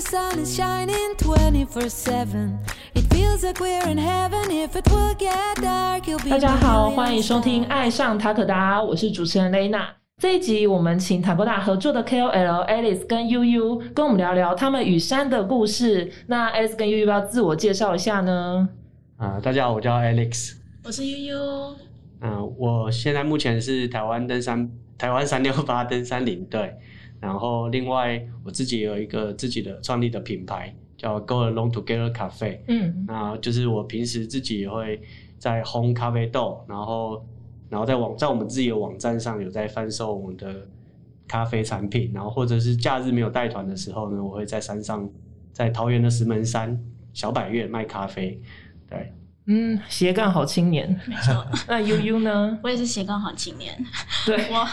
the sun is shining 24 7. It feels like we're in heaven. If it will get dark, you'll be 大家好欢迎收听《爱上塔可达》，我是主持人雷娜。这一集我们请塔可达合作的 KOL Alice 跟悠悠跟我们聊聊他们与山的故事。那 Alice 跟悠悠要自我介绍一下呢？啊、大家好，我叫 Alex。我是悠悠，嗯、我现在目前是台湾登山台湾三六八登山领队，然后另外我自己有一个自己的创立的品牌，叫 Go Along Together Cafe。嗯那就是我平时自己也会在烘咖啡豆，然后然后在网在我们自己的网站上有在贩售我们的咖啡产品，然后或者是假日没有带团的时候呢，我会在山上在桃园的石门山小百岳卖咖啡。对，嗯，斜杠好青年。没错，那悠悠呢？我也是斜杠好青年。对，我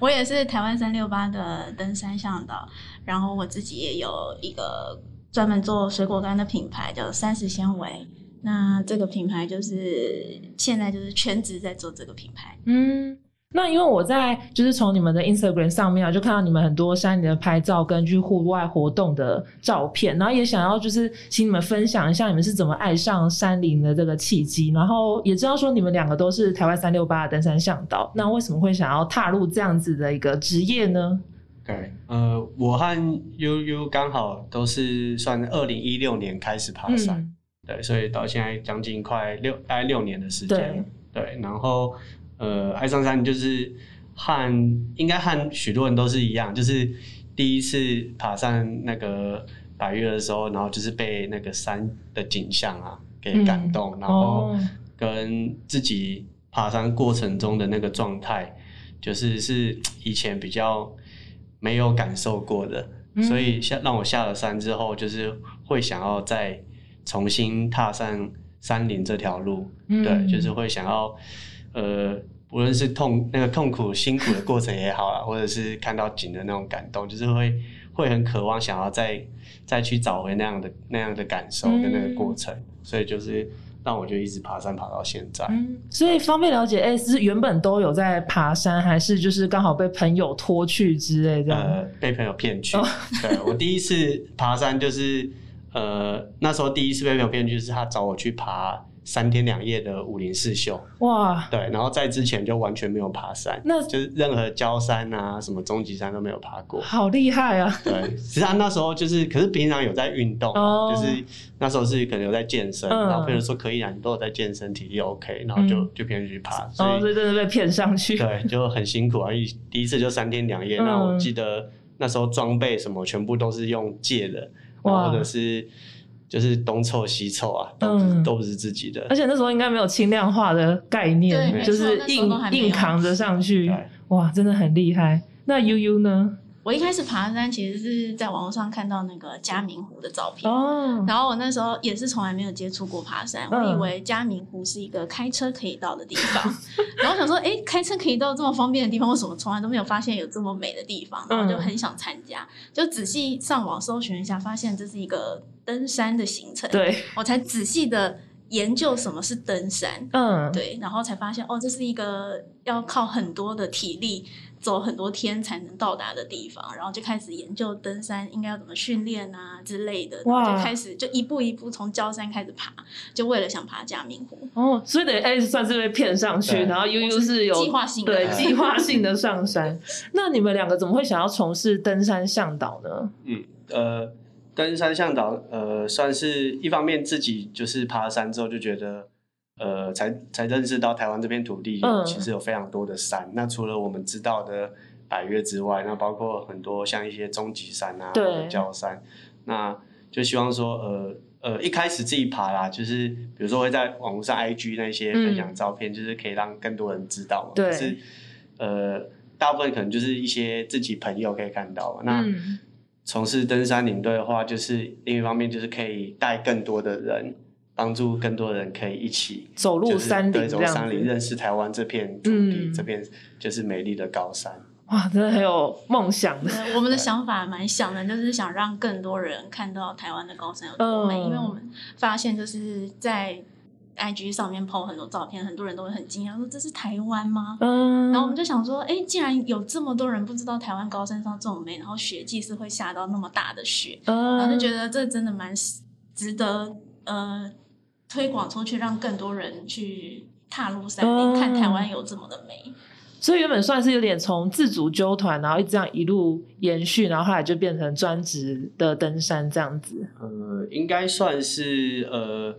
我也是台湾三六八的登山向导，然后我自己也有一个专门做水果干的品牌，叫三十纤维。那这个品牌就是现在就是全职在做这个品牌。嗯，那因为我在就是从你们的 Instagram 上面啊，就看到你们很多山里的拍照跟去户外活动的照片，然后也想要就是请你们分享一下你们是怎么爱上山林的这个契机，然后也知道说你们两个都是台湾三六八的登山向导，那为什么会想要踏入这样子的一个职业呢？对，呃，我和悠悠刚好都是算二零一六年开始爬山，嗯，对，所以到现在将近快六大概六年的时间，对，然后呃，爱上山就是和应该和许多人都是一样，就是第一次爬上那个百岳的时候，然后就是被那个山的景象啊给感动，然后哦。跟自己爬山过程中的那个状态，就是是以前比较没有感受过的，嗯。所以下让我下了山之后，就是会想要再重新踏上山林这条路，嗯。对，就是会想要呃。无论是痛那个痛苦辛苦的过程也好啊，或者是看到景的那种感动，就是会会很渴望想要再再去找回那样的那样的感受跟那个过程，所以就是让我就一直爬山爬到现在。嗯，所以方便了解，哎、是原本都有在爬山，还是就是刚好被朋友拖去之类这样？呃，被朋友骗去。哦对我第一次爬山就是呃那时候第一次被朋友骗去，是他找我去爬三天两夜的武林四秀。哇，对，然后在之前就完全没有爬山，那就是任何焦山啊、什么终极山都没有爬过。好厉害啊！对，其实他那时候就是，可是平常有在运动啊，哦就是那时候是可能有在健身，嗯然后朋友说可以啊，你都有在健身，体力 OK，然后就、嗯就骗人去爬，所哦，以所以真的被骗上去。对，就很辛苦啊！一第一次就三天两夜，嗯那我记得那时候装备什么全部都是用借的，然后或者是就是东凑西凑啊，都不是、嗯都不是自己的而。且那时候应该没有轻量化的概念，就是硬硬扛着上去，哇，真的很厉害。那悠悠呢？我一开始爬山其实是在网络上看到那个嘉明湖的照片。哦，然后我那时候也是从来没有接触过爬山，嗯我以为嘉明湖是一个开车可以到的地方，然后想说，哎，开车可以到这么方便的地方，为什么从来都没有发现有这么美的地方？然后就很想参加，就仔细上网搜寻一下，发现这是一个登山的行程，对，我才仔细的研究什么是登山，嗯，对，然后才发现哦，这是一个要靠很多的体力。走很多天才能到达的地方，然后就开始研究登山应该要怎么训练啊之类的，然后哇就开始就一步一步从焦山开始爬，就为了想爬嘉明湖。哦，所以等于 A 算是被骗上去，然后悠悠是有计划性的对 计划性的上山。那你们两个怎么会想要从事登山向导呢？嗯，呃，登山向导，呃，算是一方面自己就是爬山之后就觉得。呃，才才认识到台湾这片土地有嗯其实有非常多的山。那除了我们知道的百越之外，那包括很多像一些终极山啊，对或者焦山，那就希望说，呃呃，一开始自己爬啦，就是比如说会在网络上 IG 那些分享照片，就是可以让更多人知道嘛。对可是呃，大部分可能就是一些自己朋友可以看到嘛。那嗯从事登山领队的话，就是另一方面就是可以带更多的人，帮助更多人可以一起走入山林走山林，子，认识台湾这片土地，嗯这片就是美丽的高山。哇，真的很有梦想的。呃我们的想法蛮想的，就是想让更多人看到台湾的高山有多美，嗯因为我们发现就是在 IG 上面 PO 很多照片，很多人都会很惊讶，说这是台湾吗？嗯，然后我们就想说，哎，既然有这么多人不知道台湾高山上这么美，然后雪季是会下到那么大的雪，嗯，然后就觉得这真的蛮值得呃推广出去，让更多人去踏入山林，嗯看台湾有这么的美。所以原本算是有点从自主纠团，然后一直这样一路延续，然后后来就变成专职的登山这样子。呃，应该算是呃，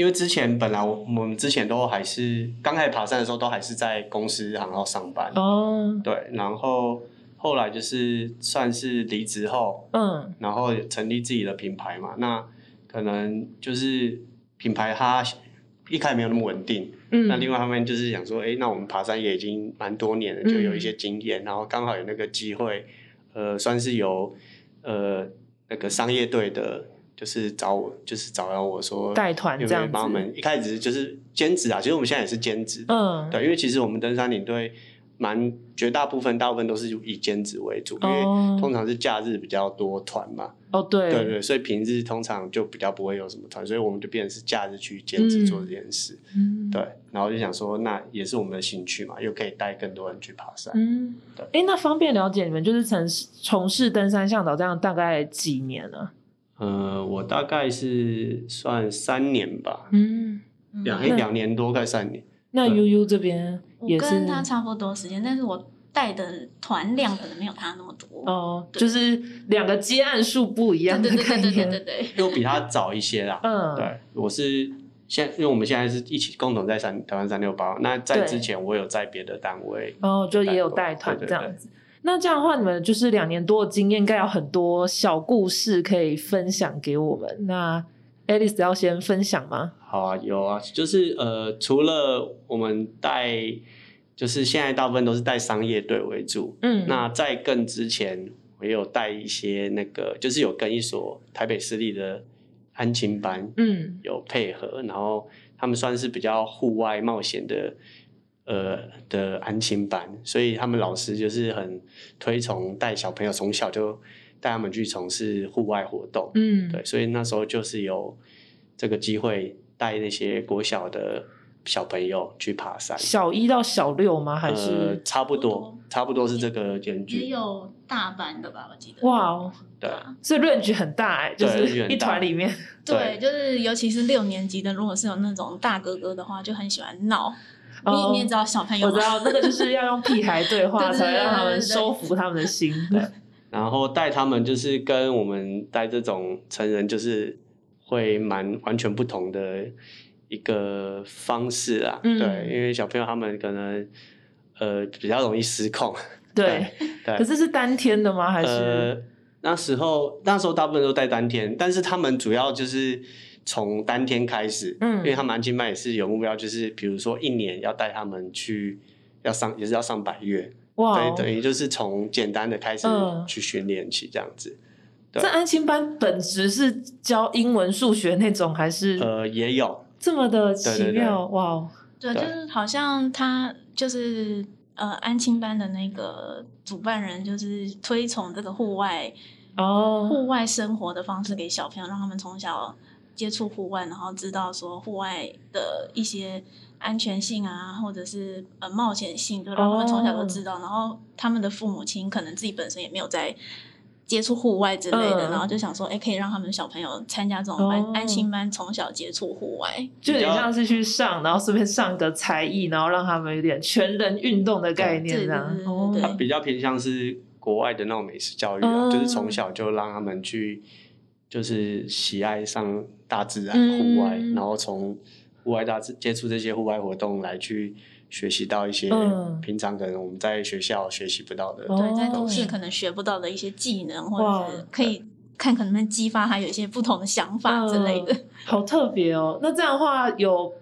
因为之前本来我我们之前都还是刚开始爬山的时候，都还是在公司然后上班，哦，对，然后后来就是算是离职后，嗯。然后成立自己的品牌嘛，那可能就是品牌它一开始没有那么稳定，嗯，那另外一方面就是想说，哎，那我们爬山也已经蛮多年了，就有一些经验，然后刚好有那个机会，呃，算是由呃那个商业队的，就是找我，就是找到我说带团这样子帮我们一开始就是兼职啊，其实我们现在也是兼职，嗯，对，因为其实我们登山领队蛮绝大部分大部分都是以兼职为主，因为哦通常是假日比较多团嘛，哦对对对，所以平日通常就比较不会有什么团，所以我们就变成是假日去兼职做这件事。嗯对，然后就想说，那也是我们的兴趣嘛，又可以带更多人去爬山。嗯，对哎，那方便了解你们就是从事从事登山向导这样大概几年了？呃，我大概是算三年吧，嗯，两嗯两年多快三年。那对 U U 这边也是跟他差不多时间，但是我带的团量可能没有他那么多。哦，就是两个接案数不一样的对对对对对对念。对对。因为我比他早一些啦。嗯，对，我是现，因为我们现在是一起共同在三台湾三六八。那在之前，我有在别的单位。哦，就也有带团这样子。那这样的话，你们就是两年多的经验，应该有很多小故事可以分享给我们。那 Alice 要先分享吗？好啊，有啊，就是呃，除了我们带，就是现在大部分都是带商业队为主。嗯，那在更之前，我也有带一些那个，就是有跟一所台北私立的安亲班嗯有配合，然后他们算是比较户外冒险的呃的安亲班，所以他们老师就是很推崇带小朋友从小就带他们去从事户外活动，嗯，对，所以那时候就是有这个机会带那些国小的小朋友去爬山，小一到小六吗？还呃是差不多差不多差不多是这个间也距，有大班的吧，我记得。哇哦？对。所以 range 很大哎、就对是 range 很一团里面。对，就是尤其是六年级的，如果是有那种大哥哥的话，就很喜欢闹。哦你你也知道小朋友嘛，我知道那个就是要用屁孩对话，才会让他们收服他们的心。对然后带他们就是跟我们带这种成人就是会蛮完全不同的一个方式啊，嗯对，因为小朋友他们可能呃比较容易失控，对，对，可是是单天的吗？还呃是那时候那时候大部分都带单天，但是他们主要就是从当天开始，嗯因为他们安亲班也是有目标，就是比如说一年要带他们去要上也是要上百月，哇哦？对，等于就是从简单的开始嗯去训练起这样子。对这安亲班本质是教英文、数学那种，还是呃，也有，这么的奇妙？哇哦！对，就是好像他就是呃安亲班的那个主办人，就是推崇这个户外哦，户外生活的方式给小朋友，让他们从小接触户外，然后知道说户外的一些安全性啊，或者是呃冒险性，就让他们从小都知道。然后他们的父母亲可能自己本身也没有在接触户外之类的，嗯然后就想说，哎，可以让他们小朋友参加这种班、哦安心班，从小接触户外。就有点像是去上，然后顺便上个才艺，然后让他们有点全人运动的概念对这样对对。对哦对它比较偏向是国外的那种美食教育啊，嗯就是从小就让他们去，就是喜爱上大自然、嗯户外，然后从户外大自接触这些户外活动来去学习到一些嗯平常可能我们在学校学习不到的。哦对，在都市可能学不到的一些技能，或者是可以看可能能激发他有一些不同的想法之类的。嗯好特别哦。那这样的话，有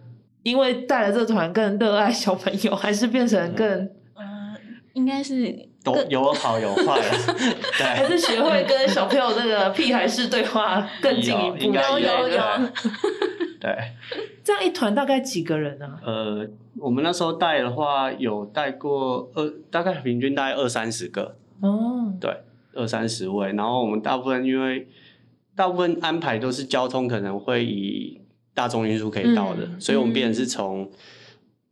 因为带了这团更热爱小朋友，还是变成更，呃，应该是都有好有坏啊，对，还是学会跟小朋友那个屁孩式对话更进一步？有有有有 对。这样一团大概几个人啊？呃，我们那时候带的话，有带过二，大概平均大概二三十个，哦，对，二三十位。然后我们大部分因为大部分安排都是交通可能会以大众运输可以到的，嗯所以我们变成是从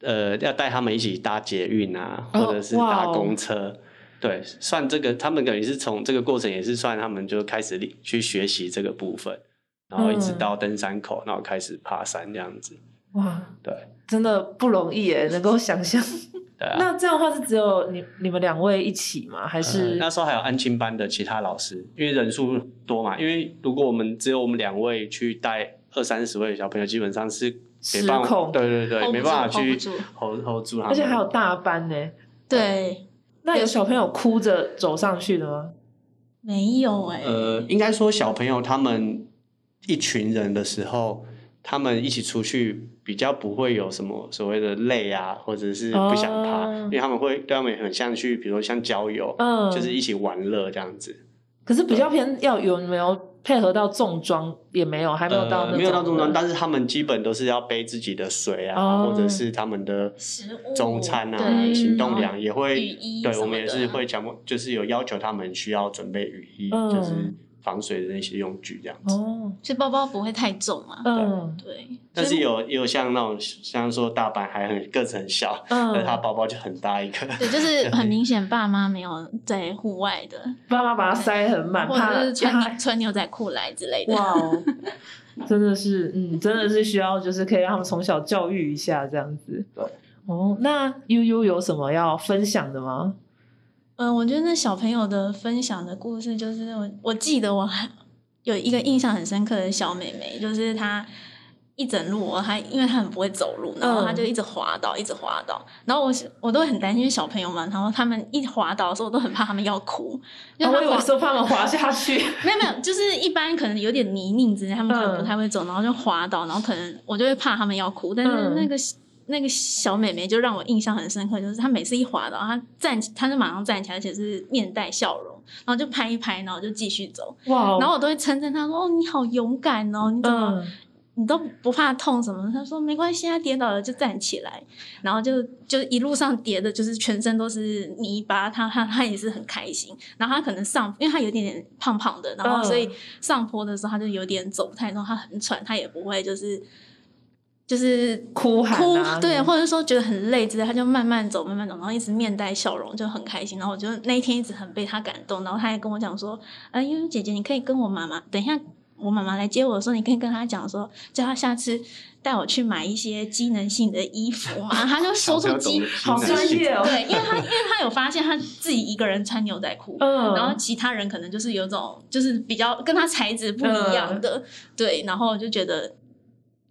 呃要带他们一起搭捷运啊，哦或者是搭公车。对，算这个，他们等于是从这个过程也是算他们就开始去学习这个部分，然后一直嗯到登山口，然后开始爬山这样子。哇，对，真的不容易耶，能够想象。对啊。那这样的话是只有你你们两位一起吗？还呃是那时候还有安亲班的其他老师，因为人数多嘛。因为如果我们只有我们两位去带二三十位小朋友，基本上是没办法，对对对没办法去住 hold 住 hold hold 住他们。而且还有大班呢？对，那有小朋友哭着走上去的吗？没有哎、呃，应该说小朋友他们一群人的时候，他们一起出去比较不会有什么所谓的累啊，或者是不想爬，哦因为他们会对他们很像去，比如说像郊游，嗯就是一起玩乐这样子。可是比较偏要有没有配合到重装也没有，还没有到那、呃、没有到重装，但是他们基本都是要背自己的水啊，哦。或者是他们的食物中餐啊、行动粮也会，对我们也是会强迫，就是有要求他们需要准备雨衣，嗯。就是防水的那些用具这样子。哦，所以包包不会太重啊。嗯对，但是有也有像那种像说大班还很个子很小，但是他嗯，包包就很大一个。对，就是 很明显爸妈没有在户外的，爸妈把它塞很满，或者是穿牛穿牛仔裤来之类的。哇哦，真的是，嗯，真的是需要，就是可以让他们从小教育一下这样子。对。哦，那悠悠有什么要分享的吗？嗯，我觉得那小朋友的分享的故事，就是我我记得我还有一个印象很深刻的小妹妹，就是她一整路哦，她因为她很不会走路，然后她就一直滑倒，一直滑倒，然后我我都会很担心小朋友嘛，然后他们一滑倒的时候，我都很怕他们要哭，因哦我以为为她滑说怕他们滑下去。没有没有，就是一般可能有点泥泞之类，他们可能嗯不太会走，然后就滑倒，然后可能我就会怕他们要哭。但是嗯那个、那个小妹妹就让我印象很深刻，就是她每次一滑倒，她站起，她就马上站起来，而且是面带笑容，然后就拍一拍，然后就继续走。哇哦，然后我都会称赞她说：“哦，你好勇敢哦，你怎么、嗯，你都不怕痛什么的？”她说：“没关系，她跌倒了就站起来。”然后就就一路上跌的，就是全身都是泥巴，她她她也是很开心。然后她可能上，因为她有点点胖胖的，然后嗯所以上坡的时候她就有点走不太动，她很喘，她也不会就是就是哭喊哭啊，对，或者说觉得很累之类，他就慢慢走，慢慢走，然后一直面带笑容，就很开心。然后我就那一天一直很被他感动，然后他还跟我讲说：“呃，悠悠姐姐，你可以跟我妈妈，等一下我妈妈来接我的时候，你可以跟她讲说，叫她下次带我去买一些机能性的衣服啊。” 他就说出机，好专业哦。对，因为他因为他有发现他自己一个人穿牛仔裤。嗯，然后其他人可能就是有种就是比较跟他材质不一样的，对，然后我就觉得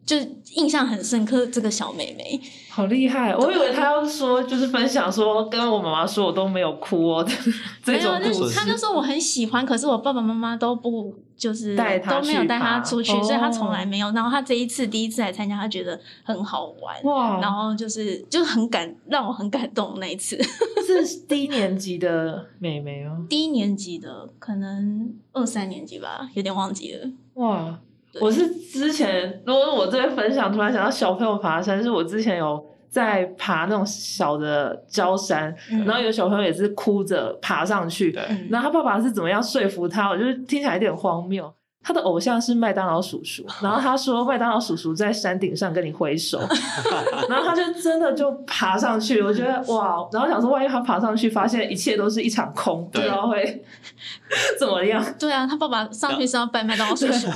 就印象很深刻这个小妹妹，好厉害！我以为她要说就是分享说跟我妈妈说我都没有哭哦，这没有，种故事就她就说我很喜欢，可是我爸爸妈妈都不就是带她都没有带她出去，哦所以她从来没有。然后她这一次第一次来参加，她觉得很好玩，哇，然后就是就是很感让我很感动那一次。是低年级的妹妹哦，低年级的可能二三年级吧，有点忘记了。哇！对我是之前，如果我这边分享，突然想到小朋友爬山，是我之前有在爬那种小的礁山，嗯然后有小朋友也是哭着爬上去，然后他爸爸是怎么样说服他？我就是听起来有点荒谬。他的偶像是麦当劳叔叔，然后他说麦当劳叔叔在山顶上跟你挥手，然后他就真的就爬上去，我觉得哇，然后想说万一他爬上去发现一切都是一场空，不知道会 怎么样。对啊，他爸爸上去是要拜麦当劳叔叔吗？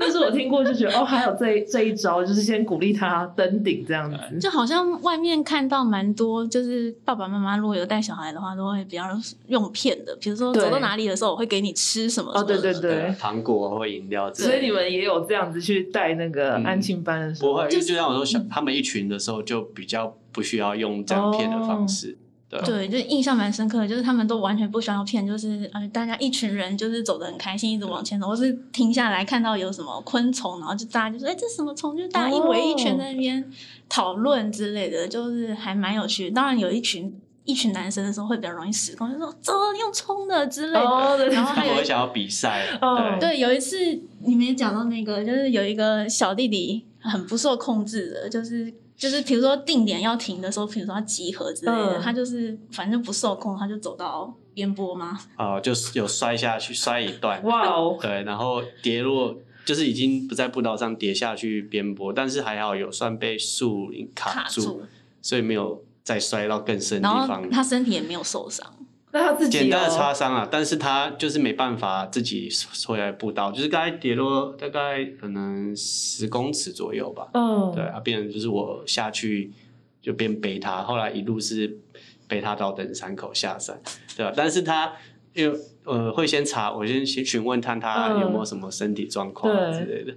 但是我听过就觉得哦，还有这这一招，就是先鼓励他登顶这样子。就好像外面看到蛮多，就是爸爸妈妈如果有带小孩的话，都会比较用骗的，比如说走到哪里的时候，我会给你吃什么哦，对对什么的对，糖果或饮料。所以你们也有这样子去带那个嗯安亲班的时候，不会，就就像我说，小他们一群的时候就比较不需要用这样骗的方式。对，对，就印象蛮深刻的，就是他们都完全不需要骗，就是呃，大家一群人就是走得很开心，一直往前走，或是停下来看到有什么昆虫，然后就大家就说，哎、这什么虫？就大家一围一圈在那边讨论之类的，就是还蛮有趣的。当然有一群一群男生的时候会比较容易失控，就说走用冲的之类的。然后还有一们会想要比赛。哦对，对，有一次你们也讲到那个，就是有一个小弟弟很不受控制的，就是就是比如说定点要停的时候，比如说要集合之类的，嗯他就是反正不受控，他就走到边坡嘛。啊，就是有摔下去，摔一段。哇哦，对，然后跌落就是已经不在步道上跌下去颠簸，但是还好有算被树林卡住，卡住，所以没有再摔到更深的地方。他身体也没有受伤。那他自己简单的擦伤啊，但是他就是没办法自己回来步道，就是刚才跌落大概可能十公尺左右吧。嗯，对啊，变成就是我下去就边背他，后来一路是背他到登山口下山，对吧、但是他因为呃会先查，我先先询问看他有没有什么身体状况之类的，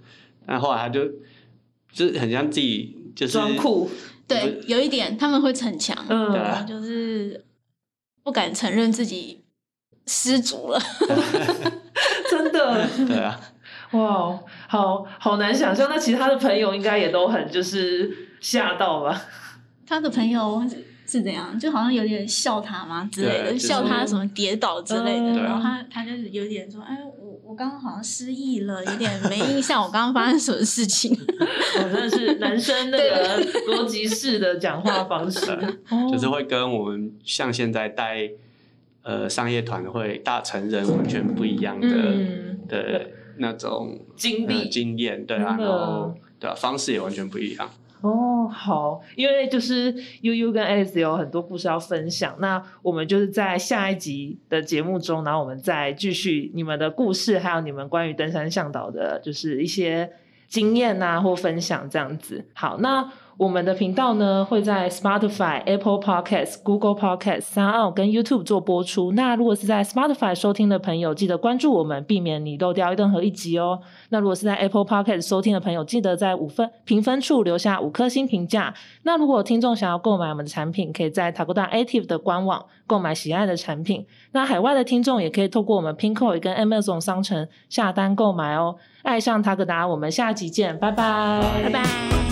但后来他就就是很像自己就是装酷，对，有一点他们会逞强，就是不敢承认自己失足了。真的，对啊，哇，好好难想象。那其他的朋友应该也都很就是吓到吧？他的朋友是怎样？就好像有点笑他嘛之类的，就是笑他什么跌倒之类的。然后他他就是有点说，哎，我我刚刚好像失忆了，有点没印象，我刚刚发生什么事情。我真的是男生那个逻辑式的讲话方式，哦。就是会跟我们像现在带呃商业团会大成人完全不一样的、嗯。的那种经历。呃经验，对啊，然后对啊，方式也完全不一样。哦，好，因为就是悠悠跟 Alice 有很多故事要分享，那我们就是在下一集的节目中，然后我们再继续你们的故事，还有你们关于登山向导的，就是一些经验啊或分享这样子。好，那我们的频道呢会在 Spotify、Apple Podcasts、Google Podcasts、三奥跟 YouTube 做播出。那如果是在 Spotify 收听的朋友，记得关注我们，避免你漏掉任何一集哦。那如果是在 Apple Podcast 收听的朋友，记得在五分评分处留下五颗星评价。那如果听众想要购买我们的产品，可以在 Takoda Active 的官网购买喜爱的产品。那海外的听众也可以透过我们 Pinko 跟 Amazon 商城下单购买哦。爱上塔可达，我们下集见，拜拜，拜拜。